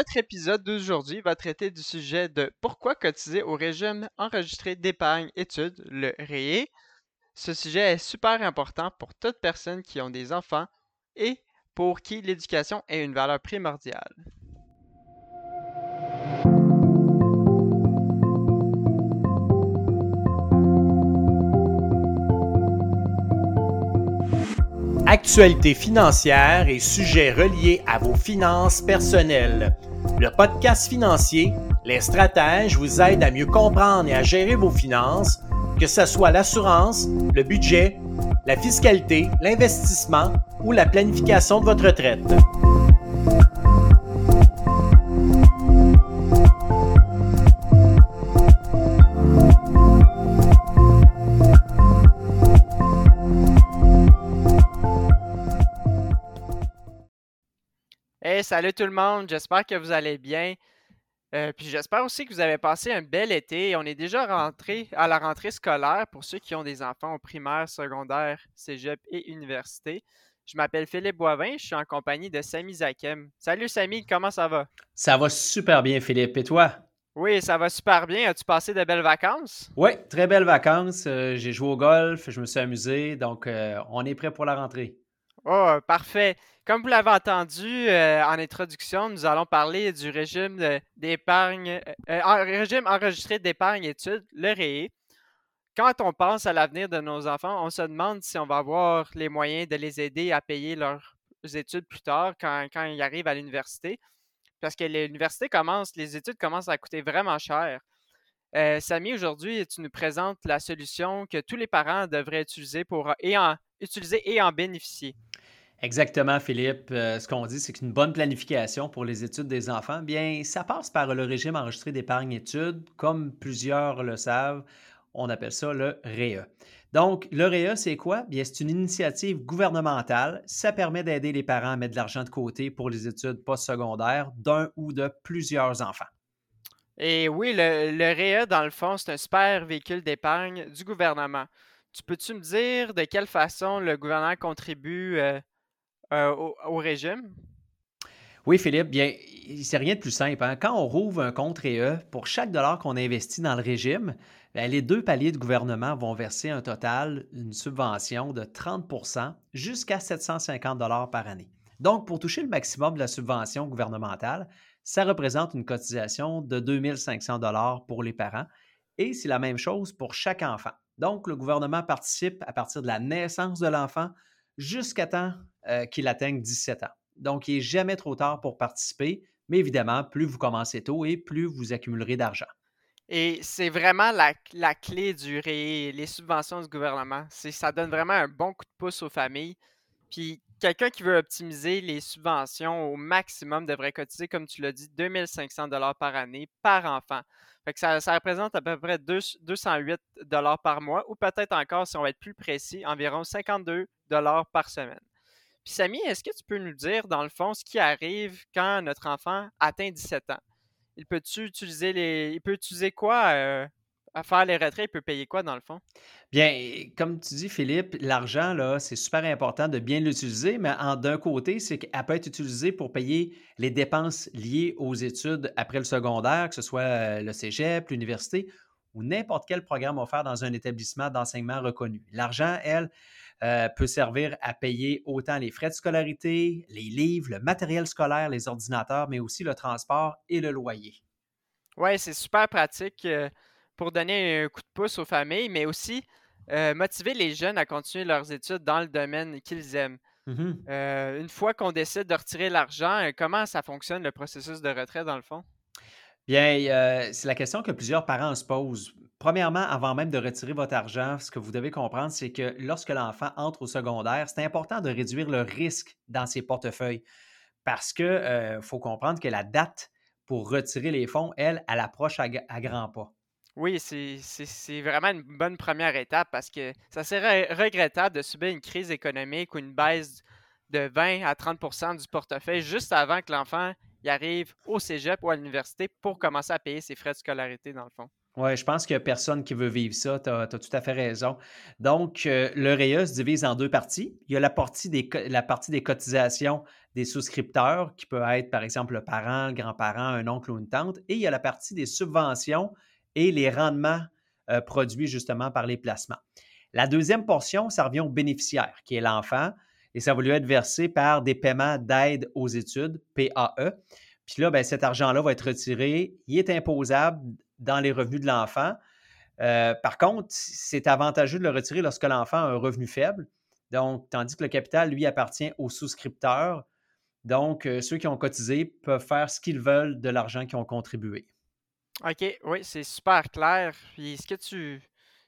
Notre épisode d'aujourd'hui va traiter du sujet de pourquoi cotiser au régime enregistré d'épargne études, le REE. Ce sujet est super important pour toute personne qui ont des enfants et pour qui l'éducation est une valeur primordiale. Actualité financière et sujets reliés à vos finances personnelles. Le podcast financier, les stratèges vous aident à mieux comprendre et à gérer vos finances, que ce soit l'assurance, le budget, la fiscalité, l'investissement ou la planification de votre retraite. Salut tout le monde, j'espère que vous allez bien. Euh, puis j'espère aussi que vous avez passé un bel été. On est déjà rentré à la rentrée scolaire pour ceux qui ont des enfants au primaire, secondaire, cégep et université. Je m'appelle Philippe Boivin, je suis en compagnie de Samy Zakem. Salut Samy, comment ça va? Ça va super bien, Philippe. Et toi? Oui, ça va super bien. As-tu passé de belles vacances? Oui, très belles vacances. Euh, j'ai joué au golf, je me suis amusé, donc euh, on est prêt pour la rentrée. Oh, parfait. Comme vous l'avez entendu euh, en introduction, nous allons parler du régime d'épargne, euh, régime enregistré d'épargne études, le REE. Quand on pense à l'avenir de nos enfants, on se demande si on va avoir les moyens de les aider à payer leurs études plus tard quand, quand ils arrivent à l'université. Parce que l'université commence, les études commencent à coûter vraiment cher. Euh, Samy, aujourd'hui, tu nous présentes la solution que tous les parents devraient utiliser pour et en, utiliser et en bénéficier. Exactement, Philippe. Euh, ce qu'on dit, c'est qu'une bonne planification pour les études des enfants, bien, ça passe par le régime enregistré d'épargne études. Comme plusieurs le savent, on appelle ça le REA. Donc, le REA, c'est quoi? Bien, c'est une initiative gouvernementale. Ça permet d'aider les parents à mettre de l'argent de côté pour les études postsecondaires d'un ou de plusieurs enfants. Et oui, le, le REA, dans le fond, c'est un super véhicule d'épargne du gouvernement. Tu peux-tu me dire de quelle façon le gouvernement contribue euh, euh, au, régime? Oui, Philippe, bien, c'est rien de plus simple. Hein. Quand on rouvre un compte REE, pour chaque dollar qu'on investit dans le régime, bien, les deux paliers de gouvernement vont verser un total, une subvention de 30% jusqu'à 750 dollars par année. Donc, pour toucher le maximum de la subvention gouvernementale, ça représente une cotisation de 2500 dollars pour les parents et c'est la même chose pour chaque enfant. Donc, le gouvernement participe à partir de la naissance de l'enfant jusqu'à temps euh, qu'il atteigne 17 ans. Donc, il n'est jamais trop tard pour participer, mais évidemment, plus vous commencez tôt et plus vous accumulerez d'argent. Et c'est vraiment la, la, clé du REE, les subventions du gouvernement. Ça donne vraiment un bon coup de pouce aux familles. Puis quelqu'un qui veut optimiser les subventions au maximum devrait cotiser, comme tu l'as dit, 2500 dollars par année par enfant. Fait que ça, représente à peu près 208 dollars par mois, ou peut-être encore, si on va être plus précis, environ 52 dollars par semaine. Puis Samy, est-ce que tu peux nous dire, dans le fond, ce qui arrive quand notre enfant atteint 17 ans? Il peut-tu utiliser les. Il peut utiliser quoi euh, à faire les retraits? Il peut payer quoi dans le fond? Bien, comme tu dis, Philippe, l'argent, là, c'est super important de bien l'utiliser, mais d'un côté, c'est qu'elle peut être utilisée pour payer les dépenses liées aux études après le secondaire, que ce soit euh, le cégep, l'université ou n'importe quel programme offert dans un établissement d'enseignement reconnu. L'argent, elle, euh, peut servir à payer autant les frais de scolarité, les livres, le matériel scolaire, les ordinateurs, mais aussi le transport et le loyer. Oui, c'est super pratique euh, pour donner un coup de pouce aux familles, mais aussi euh, motiver les jeunes à continuer leurs études dans le domaine qu'ils aiment. Mmh une fois qu'on décide de retirer l'argent, comment ça fonctionne le processus de retrait dans le fond? Bien, c'est la question que plusieurs parents se posent. Premièrement, avant même de retirer votre argent, ce que vous devez comprendre, c'est que lorsque l'enfant entre au secondaire, c'est important de réduire le risque dans ses portefeuilles parce qu'il euh, faut comprendre que la date pour retirer les fonds, elle, elle approche à, grands pas. Oui, c'est vraiment une bonne première étape parce que ça serait regrettable de subir une crise économique ou une baisse de 20 à 30% du portefeuille juste avant que l'enfant arrive au cégep ou à l'université pour commencer à payer ses frais de scolarité, dans le fond. Oui, je pense qu'il n'y a personne qui veut vivre ça. Tu as, tout à fait raison. Donc, euh, le REA se divise en deux parties. Il y a la partie, des, la partie des cotisations des souscripteurs, qui peut être, par exemple, le parent, le grand-parent, un oncle ou une tante. Et il y a la partie des subventions et les rendements euh, produits justement par les placements. La deuxième portion, ça revient au bénéficiaire, qui est l'enfant, et ça va lui être versé par des paiements d'aide aux études, PAE. Puis là, ben, cet argent-là va être retiré. Il est imposable dans les revenus de l'enfant. Euh, par contre, c'est avantageux de le retirer lorsque l'enfant a un revenu faible. Donc, tandis que le capital, lui, appartient aux souscripteurs. Donc, euh, ceux qui ont cotisé peuvent faire ce qu'ils veulent de l'argent qu'ils ont contribué. OK, oui, c'est super clair. Puis ce que tu,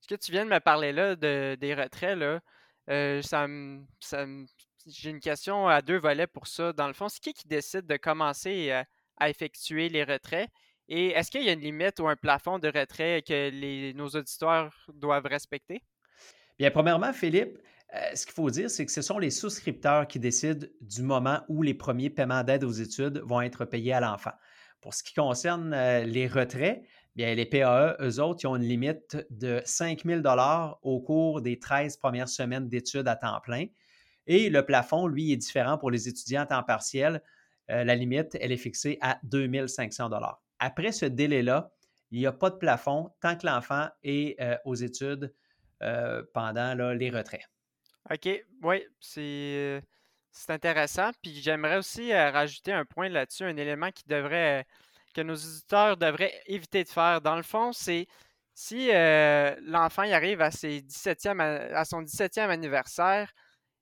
ce que tu viens de me parler là de, des retraits, là, euh, ça j'ai une question à deux volets pour ça. Dans le fond, c'est qui qui décide de commencer à effectuer les retraits? Et est-ce qu'il y a une limite ou un plafond de retrait que les, nos auditeurs doivent respecter? Bien, premièrement, Philippe, euh, ce qu'il faut dire, c'est que ce sont les souscripteurs qui décident du moment où les premiers paiements d'aide aux études vont être payés à l'enfant. Pour ce qui concerne euh, les retraits, bien, les PAE, eux autres, ils ont une limite de 5 000 au cours des 13 premières semaines d'études à temps plein. Et le plafond, lui, est différent pour les étudiants à temps partiel. Euh, la limite, elle est fixée à 2 500 après ce délai-là, il n'y a pas de plafond tant que l'enfant est euh, aux études pendant les retraits. OK, oui, c'est intéressant. Puis j'aimerais aussi euh, rajouter un point là-dessus, un élément qui devrait que nos auditeurs devraient éviter de faire. Dans le fond, c'est si l'enfant y arrive à, ses 17e, à son 17e anniversaire,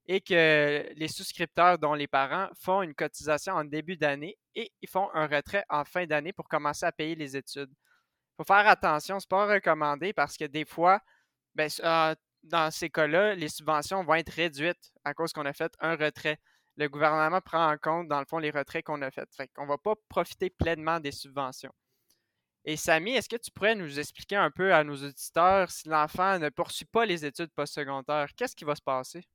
et que les souscripteurs, dont les parents, font une cotisation en début d'année et ils font un retrait en fin d'année pour commencer à payer les études. Il faut faire attention, ce n'est pas recommandé parce que des fois, ben, ah, dans ces cas-là, les subventions vont être réduites à cause qu'on a fait un retrait. Le gouvernement prend en compte, dans le fond, les retraits qu'on a faits. Fait qu'on ne va pas profiter pleinement des subventions. Et Samy, est-ce que tu pourrais nous expliquer un peu à nos auditeurs si l'enfant ne poursuit pas les études postsecondaires, qu'est-ce qui va se passer?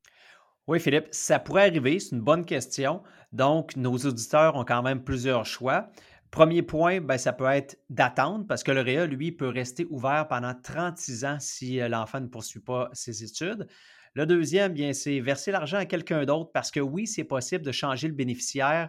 Oui, Philippe, ça pourrait arriver, c'est une bonne question. Donc, nos auditeurs ont quand même plusieurs choix. Premier point, ben, ça peut être d'attendre parce que le REA, lui, peut rester ouvert pendant 36 ans si euh, l'enfant ne poursuit pas ses études. Le deuxième, bien, c'est verser l'argent à quelqu'un d'autre parce que oui, c'est possible de changer le bénéficiaire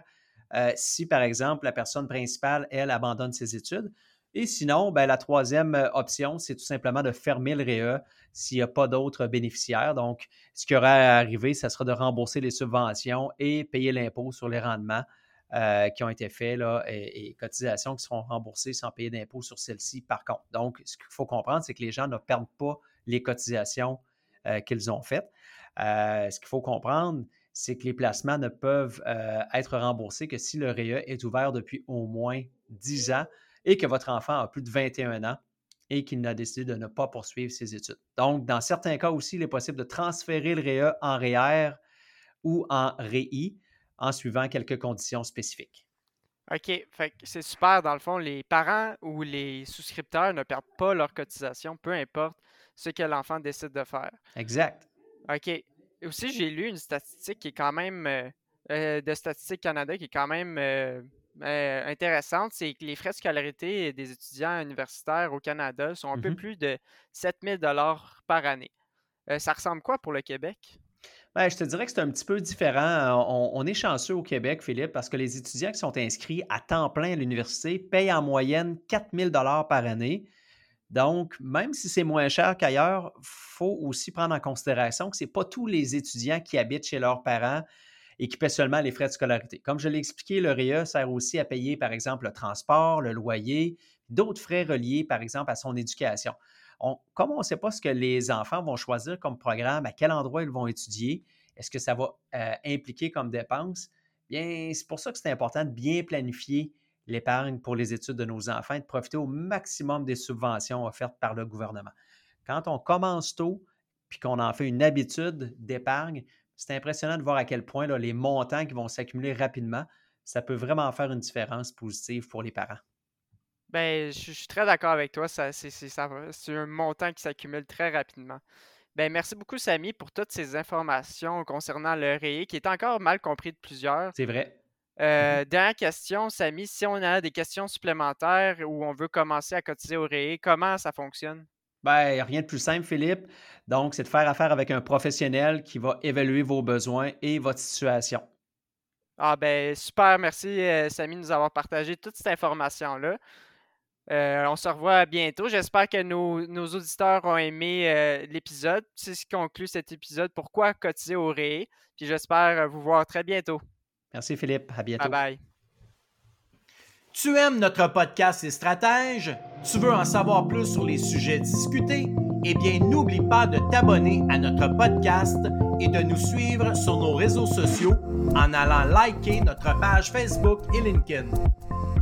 euh, si, par exemple, la personne principale, elle, abandonne ses études. Et sinon, ben, la troisième euh, option, c'est tout simplement de fermer le REA s'il n'y a pas d'autres bénéficiaires. Donc, ce qui aurait à arriver, ce sera de rembourser les subventions et payer l'impôt sur les rendements euh, qui ont été faits là, et, cotisations qui seront remboursées sans payer d'impôt sur celles-ci par contre. Donc, ce qu'il faut comprendre, c'est que les gens ne perdent pas les cotisations euh, qu'ils ont faites. ce qu'il faut comprendre, c'est que les placements ne peuvent être remboursés que si le REA est ouvert depuis au moins 10 ans et que votre enfant a plus de 21 ans et qu'il n'a décidé de ne pas poursuivre ses études. Donc, dans certains cas aussi, il est possible de transférer le REA en REER ou en REI en suivant quelques conditions spécifiques. OK. c'est super. Dans le fond, les parents ou les souscripteurs ne perdent pas leur cotisation, peu importe ce que l'enfant décide de faire. Exact. OK. Aussi, j'ai lu une statistique qui est quand même euh, euh, de Statistique Canada qui est quand même euh, euh, intéressante, c'est que les frais de scolarité des étudiants universitaires au Canada sont un peu mmh plus de 7000 dollars par année. Ça ressemble quoi pour le Québec? Ben, je te dirais que c'est un petit peu différent. On, est chanceux au Québec, Philippe, parce que les étudiants qui sont inscrits à temps plein à l'université payent en moyenne 4000 dollars par année. Donc, même si c'est moins cher qu'ailleurs, il faut aussi prendre en considération que ce n'est pas tous les étudiants qui habitent chez leurs parents et qui paie seulement les frais de scolarité. Comme je l'ai expliqué, le REA sert aussi à payer, par exemple, le transport, le loyer, d'autres frais reliés, par exemple, à son éducation. Comme on ne sait pas ce que les enfants vont choisir comme programme, à quel endroit ils vont étudier, est-ce que ça va euh, impliquer comme dépense? Bien, c'est pour ça que c'est important de bien planifier l'épargne pour les études de nos enfants et de profiter au maximum des subventions offertes par le gouvernement. Quand on commence tôt, puis qu'on en fait une habitude d'épargne, c'est impressionnant de voir à quel point les montants qui vont s'accumuler rapidement, ça peut vraiment faire une différence positive pour les parents. Ben, je, suis très d'accord avec toi. c'est, un montant qui s'accumule très rapidement. Ben, merci beaucoup, Samy, pour toutes ces informations concernant le REI, qui est encore mal compris de plusieurs. C'est vrai. Euh, dernière question, Samy, si on a des questions supplémentaires ou on veut commencer à cotiser au REE, comment ça fonctionne? Ben, rien de plus simple, Philippe. Donc, c'est de faire affaire avec un professionnel qui va évaluer vos besoins et votre situation. Ah ben super, merci euh, Samy de nous avoir partagé toute cette information-là. Euh, on se revoit bientôt. J'espère que nos, auditeurs ont aimé euh, l'épisode. C'est ce qui conclut cet épisode. Pourquoi cotiser au REE? Puis j'espère vous voir très bientôt. Merci Philippe. À bientôt. Bye bye. Tu aimes notre podcast et stratèges? Tu veux en savoir plus sur les sujets discutés? Eh bien, n'oublie pas de t'abonner à notre podcast et de nous suivre sur nos réseaux sociaux en allant liker notre page Facebook et LinkedIn.